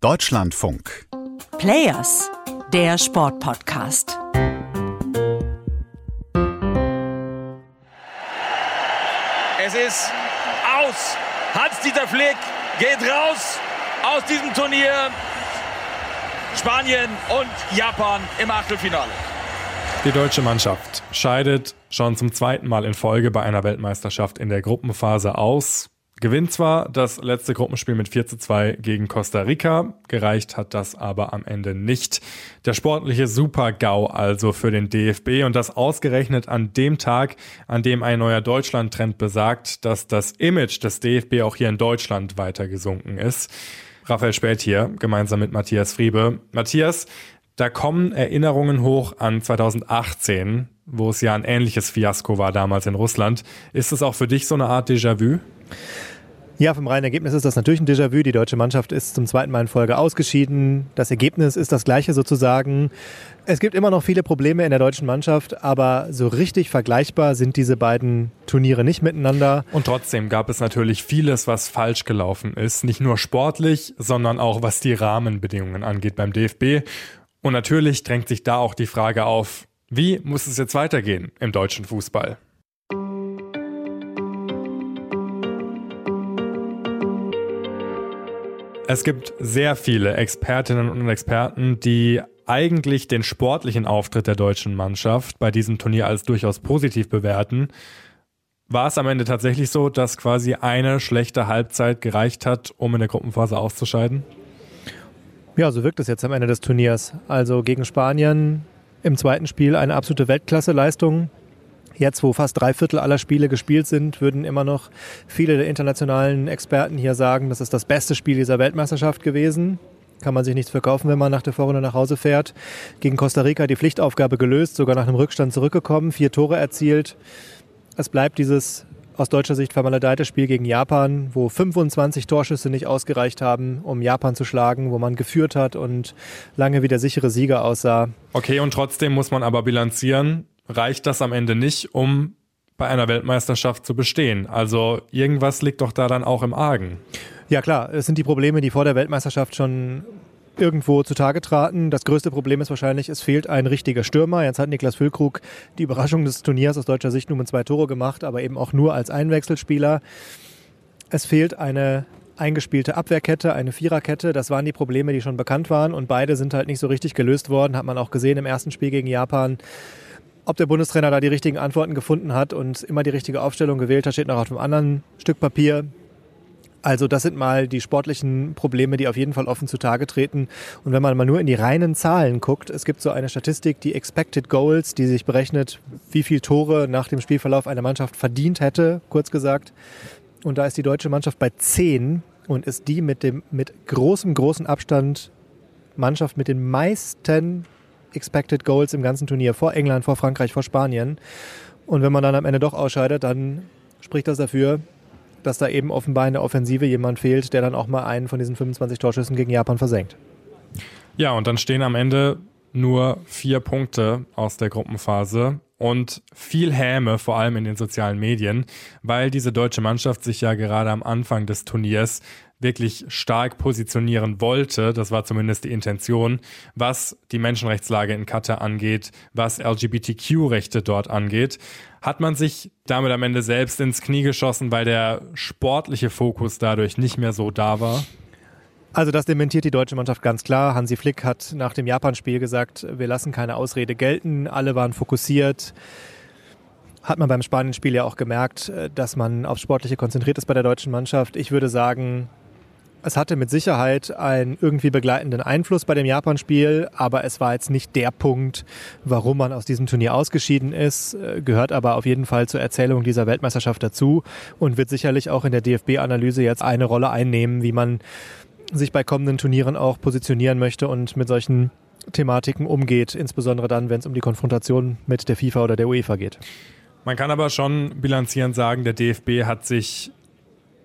Deutschlandfunk. Players, der Sportpodcast. Es ist aus. Hans-Dieter Flick geht raus aus diesem Turnier. Spanien und Japan im Achtelfinale. Die deutsche Mannschaft scheidet schon zum zweiten Mal in Folge bei einer Weltmeisterschaft in der Gruppenphase aus. Gewinnt zwar das letzte Gruppenspiel mit 4 zu 2 gegen Costa Rica, gereicht hat das aber am Ende nicht. Der sportliche Super-GAU also für den DFB und das ausgerechnet an dem Tag, an dem ein neuer Deutschland-Trend besagt, dass das Image des DFB auch hier in Deutschland weiter gesunken ist. Raphael Spät hier, gemeinsam mit Matthias Friebe. Matthias, da kommen Erinnerungen hoch an 2018, wo es ja ein ähnliches Fiasko war damals in Russland. Ist es auch für dich so eine Art Déjà-vu? Ja, vom reinen Ergebnis ist das natürlich ein Déjà-vu. Die deutsche Mannschaft ist zum zweiten Mal in Folge ausgeschieden. Das Ergebnis ist das gleiche sozusagen. Es gibt immer noch viele Probleme in der deutschen Mannschaft, aber so richtig vergleichbar sind diese beiden Turniere nicht miteinander. Und trotzdem gab es natürlich vieles, was falsch gelaufen ist. Nicht nur sportlich, sondern auch was die Rahmenbedingungen angeht beim DFB. Und natürlich drängt sich da auch die Frage auf, wie muss es jetzt weitergehen im deutschen Fußball? Es gibt sehr viele Expertinnen und Experten, die eigentlich den sportlichen Auftritt der deutschen Mannschaft bei diesem Turnier als durchaus positiv bewerten. War es am Ende tatsächlich so, dass quasi eine schlechte Halbzeit gereicht hat, um in der Gruppenphase auszuscheiden? Ja, so wirkt es jetzt am Ende des Turniers. Also gegen Spanien im zweiten Spiel eine absolute Weltklasse-Leistung. Jetzt, wo fast drei Viertel aller Spiele gespielt sind, würden immer noch viele der internationalen Experten hier sagen, das ist das beste Spiel dieser Weltmeisterschaft gewesen. Kann man sich nichts verkaufen, wenn man nach der Vorrunde nach Hause fährt. Gegen Costa Rica die Pflichtaufgabe gelöst, sogar nach einem Rückstand zurückgekommen, vier Tore erzielt. Es bleibt dieses aus deutscher Sicht vermaledeite Spiel gegen Japan, wo 25 Torschüsse nicht ausgereicht haben, um Japan zu schlagen, wo man geführt hat und lange wie der sichere Sieger aussah. Okay, und trotzdem muss man aber bilanzieren, reicht das am Ende nicht, um bei einer Weltmeisterschaft zu bestehen. Also irgendwas liegt doch da dann auch im Argen. Ja klar, es sind die Probleme, die vor der Weltmeisterschaft schon irgendwo zutage traten. Das größte Problem ist wahrscheinlich, es fehlt ein richtiger Stürmer. Jetzt hat Niklas Füllkrug die Überraschung des Turniers aus deutscher Sicht nur mit zwei Tore gemacht, aber eben auch nur als Einwechselspieler. Es fehlt eine eingespielte Abwehrkette, eine Viererkette. Das waren die Probleme, die schon bekannt waren und beide sind halt nicht so richtig gelöst worden. Hat man auch gesehen im ersten Spiel gegen Japan. Ob der Bundestrainer da die richtigen Antworten gefunden hat und immer die richtige Aufstellung gewählt hat, steht noch auf einem anderen Stück Papier. Also das sind mal die sportlichen Probleme, die auf jeden Fall offen zutage treten. Und wenn man mal nur in die reinen Zahlen guckt, es gibt so eine Statistik, die Expected Goals, die sich berechnet, wie viel Tore nach dem Spielverlauf eine Mannschaft verdient hätte, kurz gesagt. Und da ist die deutsche Mannschaft bei 10 und ist die mit dem mit großem, großem Abstand Mannschaft mit den meisten Expected Goals im ganzen Turnier, vor England, vor Frankreich, vor Spanien. Und wenn man dann am Ende doch ausscheidet, dann spricht das dafür, dass da eben offenbar in der Offensive jemand fehlt, der dann auch mal einen von diesen 25 Torschüssen gegen Japan versenkt. Ja, und dann stehen am Ende nur vier Punkte aus der Gruppenphase und viel Häme, vor allem in den sozialen Medien, weil diese deutsche Mannschaft sich ja gerade am Anfang des Turniers wirklich stark positionieren wollte, das war zumindest die Intention, was die Menschenrechtslage in Katar angeht, was LGBTQ-Rechte dort angeht, hat man sich damit am Ende selbst ins Knie geschossen, weil der sportliche Fokus dadurch nicht mehr so da war? Also das dementiert die deutsche Mannschaft ganz klar. Hansi Flick hat nach dem Japan-Spiel gesagt, wir lassen keine Ausrede gelten, alle waren fokussiert hat man beim Spanien-Spiel ja auch gemerkt, dass man aufs Sportliche konzentriert ist bei der deutschen Mannschaft. Ich würde sagen, es hatte mit Sicherheit einen irgendwie begleitenden Einfluss bei dem Japan-Spiel, aber es war jetzt nicht der Punkt, warum man aus diesem Turnier ausgeschieden ist, äh, gehört aber auf jeden Fall zur Erzählung dieser Weltmeisterschaft dazu und wird sicherlich auch in der DFB-Analyse jetzt eine Rolle einnehmen, wie man sich bei kommenden Turnieren auch positionieren möchte und mit solchen Thematiken umgeht, insbesondere dann, wenn es um die Konfrontation mit der FIFA oder der UEFA geht. Man kann aber schon bilanzierend sagen, der DFB hat sich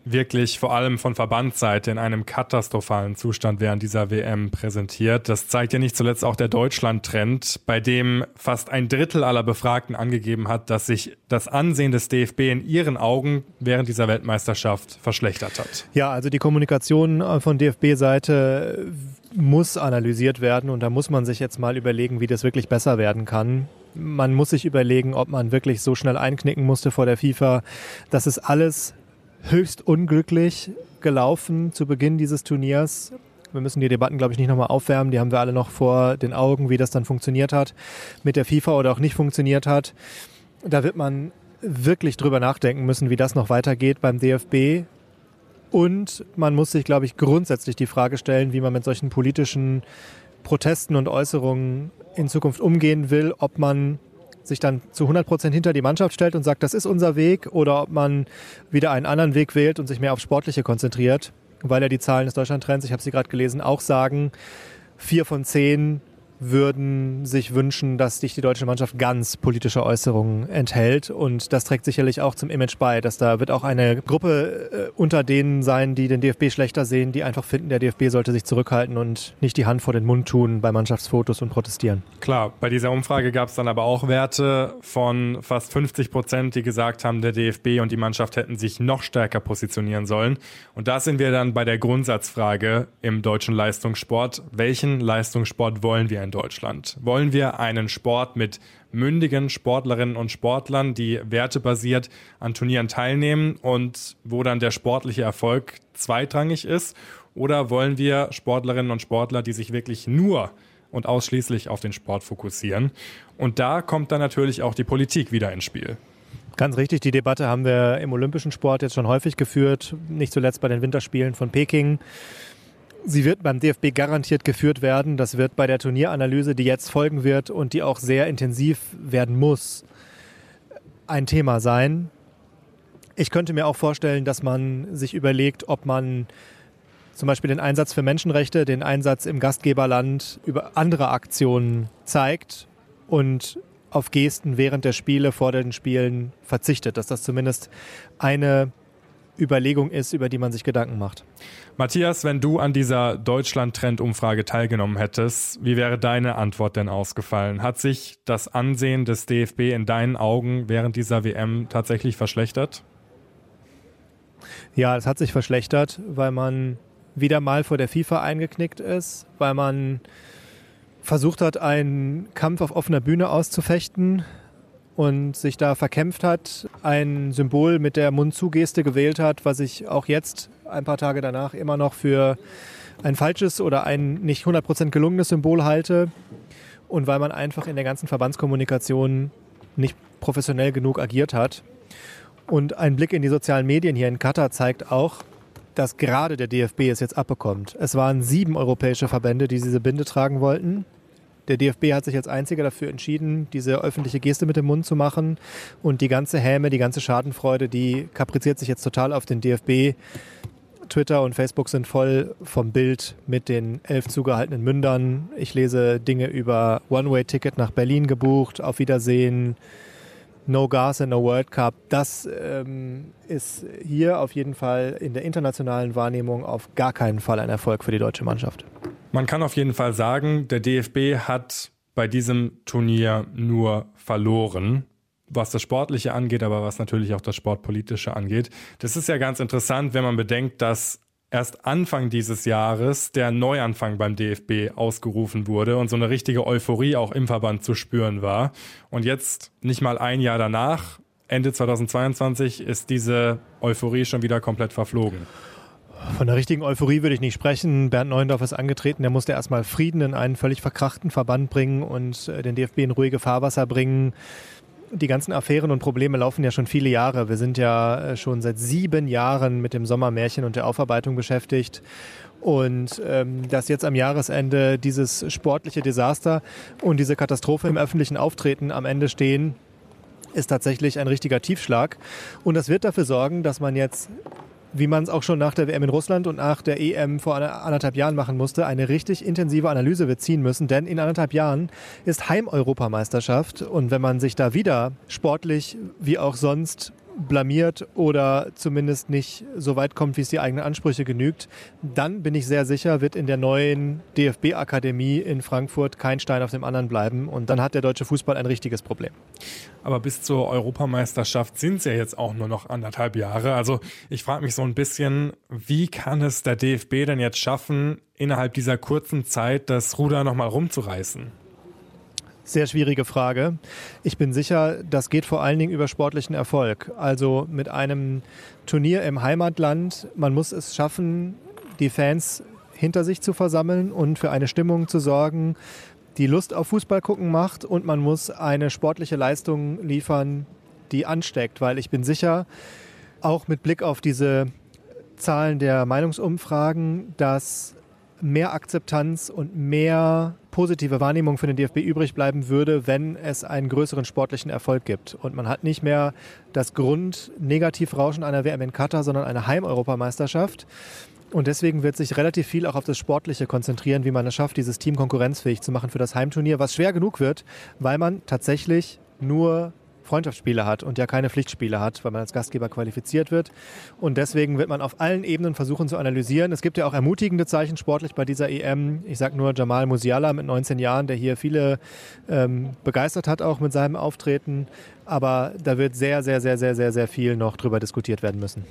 wirklich vor allem von Verbandsseite in einem katastrophalen Zustand während dieser WM präsentiert. Das zeigt ja nicht zuletzt auch der Deutschland-Trend, bei dem fast ein Drittel aller Befragten angegeben hat, dass sich das Ansehen des DFB in ihren Augen während dieser Weltmeisterschaft verschlechtert hat. Ja, also die Kommunikation äh, von DFB-Seite muss analysiert werden und da muss man sich jetzt mal überlegen, wie das wirklich besser werden kann. Man muss sich überlegen, ob man wirklich so schnell einknicken musste vor der FIFA. Das ist alles höchst unglücklich gelaufen zu Beginn dieses Turniers. Wir müssen die Debatten, glaube ich, nicht nochmal aufwärmen. Die haben wir alle noch vor den Augen, wie das dann funktioniert hat mit der FIFA oder auch nicht funktioniert hat. Da wird man wirklich drüber nachdenken müssen, wie das noch weitergeht beim DFB. Und man muss sich, glaube ich, grundsätzlich die Frage stellen, wie man mit solchen politischen Protesten und Äußerungen in Zukunft umgehen will, ob man sich dann zu 100 Prozent hinter die Mannschaft stellt und sagt, das ist unser Weg, oder ob man wieder einen anderen Weg wählt und sich mehr auf Sportliche konzentriert, weil ja die Zahlen des Deutschlandtrends, ich habe sie gerade gelesen, auch sagen, vier von zehn würden sich wünschen, dass sich die deutsche Mannschaft ganz politische Äußerungen enthält. Und das trägt sicherlich auch zum Image bei, dass da wird auch eine Gruppe äh, unter denen sein, die den DFB schlechter sehen, die einfach finden, der DFB sollte sich zurückhalten und nicht die Hand vor den Mund tun bei Mannschaftsfotos und protestieren. Klar, bei dieser Umfrage gab es dann aber auch Werte von fast 50 Prozent, die gesagt haben, der DFB und die Mannschaft hätten sich noch stärker positionieren sollen. Und da sind wir dann bei der Grundsatzfrage im deutschen Leistungssport. Welchen Leistungssport wollen wir in Deutschland? Wollen wir einen Sport mit mündigen Sportlerinnen und Sportlern, die wertebasiert an Turnieren teilnehmen und wo dann der sportliche Erfolg zweitrangig ist? Oder wollen wir Sportlerinnen und Sportler, die sich wirklich nur und ausschließlich auf den Sport fokussieren? Und da kommt dann natürlich auch die Politik wieder ins Spiel. Ganz richtig, die Debatte haben wir im olympischen Sport jetzt schon häufig geführt, nicht zuletzt bei den Winterspielen von Peking. Sie wird beim DFB garantiert geführt werden. Das wird bei der Turnieranalyse, die jetzt folgen wird und die auch sehr intensiv werden muss, ein Thema sein. Ich könnte mir auch vorstellen, dass man sich überlegt, ob man zum Beispiel den Einsatz für Menschenrechte, den Einsatz im Gastgeberland über andere Aktionen zeigt und auf Gesten während der Spiele, vor den Spielen verzichtet. Dass das zumindest eine Überlegung ist, über die man sich Gedanken macht. Matthias, wenn du an dieser Deutschland-Trend-Umfrage teilgenommen hättest, wie wäre deine Antwort denn ausgefallen? Hat sich das Ansehen des DFB in deinen Augen während dieser WM tatsächlich verschlechtert? Ja, es hat sich verschlechtert, weil man wieder mal vor der FIFA eingeknickt ist, weil man versucht hat, einen Kampf auf offener Bühne auszufechten, und sich da verkämpft hat, ein Symbol mit der Mund-zu-Geste gewählt hat, was ich auch jetzt, ein paar Tage danach, immer noch für ein falsches oder ein nicht 100% gelungenes Symbol halte. Und weil man einfach in der ganzen Verbandskommunikation nicht professionell genug agiert hat. Und ein Blick in die sozialen Medien hier in Katar zeigt auch, dass gerade der DFB es jetzt abbekommt. Es waren sieben europäische Verbände, die diese Binde tragen wollten. Der DFB hat sich als einziger dafür entschieden, diese öffentliche Geste mit dem Mund zu machen. Und die ganze Häme, die ganze Schadenfreude, die kapriziert sich jetzt total auf den DFB. Twitter und Facebook sind voll vom Bild mit den elf zugehaltenen Mündern. Ich lese Dinge über One-Way-Ticket nach Berlin gebucht, auf Wiedersehen, No Gas and No World Cup. Das ähm, ist hier auf jeden Fall in der internationalen Wahrnehmung auf gar keinen Fall ein Erfolg für die deutsche Mannschaft. Man kann auf jeden Fall sagen, der DFB hat bei diesem Turnier nur verloren, was das Sportliche angeht, aber was natürlich auch das Sportpolitische angeht. Das ist ja ganz interessant, wenn man bedenkt, dass erst Anfang dieses Jahres der Neuanfang beim DFB ausgerufen wurde und so eine richtige Euphorie auch im Verband zu spüren war. Und jetzt, nicht mal ein Jahr danach, Ende 2022, ist diese Euphorie schon wieder komplett verflogen. Von der richtigen Euphorie würde ich nicht sprechen. Bernd Neuendorf ist angetreten, der musste erstmal Frieden in einen völlig verkrachten Verband bringen und äh, den DFB in ruhige Fahrwasser bringen. Die ganzen Affären und Probleme laufen ja schon viele Jahre. Wir sind ja äh, schon seit sieben Jahren mit dem Sommermärchen und der Aufarbeitung beschäftigt. Und ähm, dass jetzt am Jahresende dieses sportliche Desaster und diese Katastrophe im öffentlichen Auftreten am Ende stehen, ist tatsächlich ein richtiger Tiefschlag. Und das wird dafür sorgen, dass man jetzt wie man es auch schon nach der WM in Russland und nach der EM vor anderthalb Jahren machen musste, eine richtig intensive Analyse wird ziehen müssen. Denn in anderthalb Jahren ist Heim-Europameisterschaft. Und wenn man sich da wieder sportlich wie auch sonst blamiert oder zumindest nicht so weit kommt, wie es die eigenen Ansprüche genügt, dann bin ich sehr sicher, wird in der neuen DFB-Akademie in Frankfurt kein Stein auf dem anderen bleiben und dann hat der deutsche Fußball ein richtiges Problem. Aber bis zur Europameisterschaft sind es ja jetzt auch nur noch anderthalb Jahre. Also ich frage mich so ein bisschen, wie kann es der DFB denn jetzt schaffen, innerhalb dieser kurzen Zeit das Ruder nochmal rumzureißen? Sehr schwierige Frage. Ich bin sicher, das geht vor allen Dingen über sportlichen Erfolg. Also mit einem Turnier im Heimatland, man muss es schaffen, die Fans hinter sich zu versammeln und für eine Stimmung zu sorgen, die Lust auf Fußball gucken macht und man muss eine sportliche Leistung liefern, die ansteckt, weil ich bin sicher, auch mit Blick auf diese Zahlen der Meinungsumfragen, dass mehr Akzeptanz und mehr positive Wahrnehmung für den DFB übrig bleiben würde, wenn es einen größeren sportlichen Erfolg gibt. Und man hat nicht mehr das Grund-Negativrauschen einer WM in Katar, sondern eine Heim-Europameisterschaft. Und deswegen wird sich relativ viel auch auf das Sportliche konzentrieren, wie man es schafft, dieses Team konkurrenzfähig zu machen für das Heimturnier, was schwer genug wird, weil man tatsächlich nur Freundschaftsspiele hat und ja keine Pflichtspiele hat, weil man als Gastgeber qualifiziert wird. Und deswegen wird man auf allen Ebenen versuchen zu analysieren. Es gibt ja auch ermutigende Zeichen sportlich bei dieser EM. Ich sage nur Jamal Musiala mit 19 Jahren, der hier viele ähm, begeistert hat, auch mit seinem Auftreten. Aber da wird sehr, sehr, sehr, sehr, sehr, sehr viel noch drüber diskutiert werden müssen.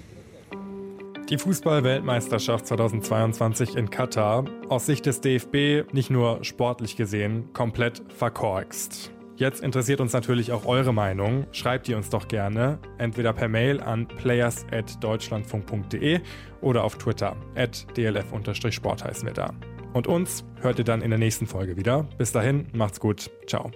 Die Fußball-Weltmeisterschaft 2022 in Katar, aus Sicht des DFB nicht nur sportlich gesehen, komplett verkorkst. Jetzt interessiert uns natürlich auch eure Meinung. Schreibt ihr uns doch gerne, entweder per Mail an players.deutschlandfunk.de oder auf Twitter, at dlf-sport heißen wir da. Und uns hört ihr dann in der nächsten Folge wieder. Bis dahin, macht's gut. Ciao.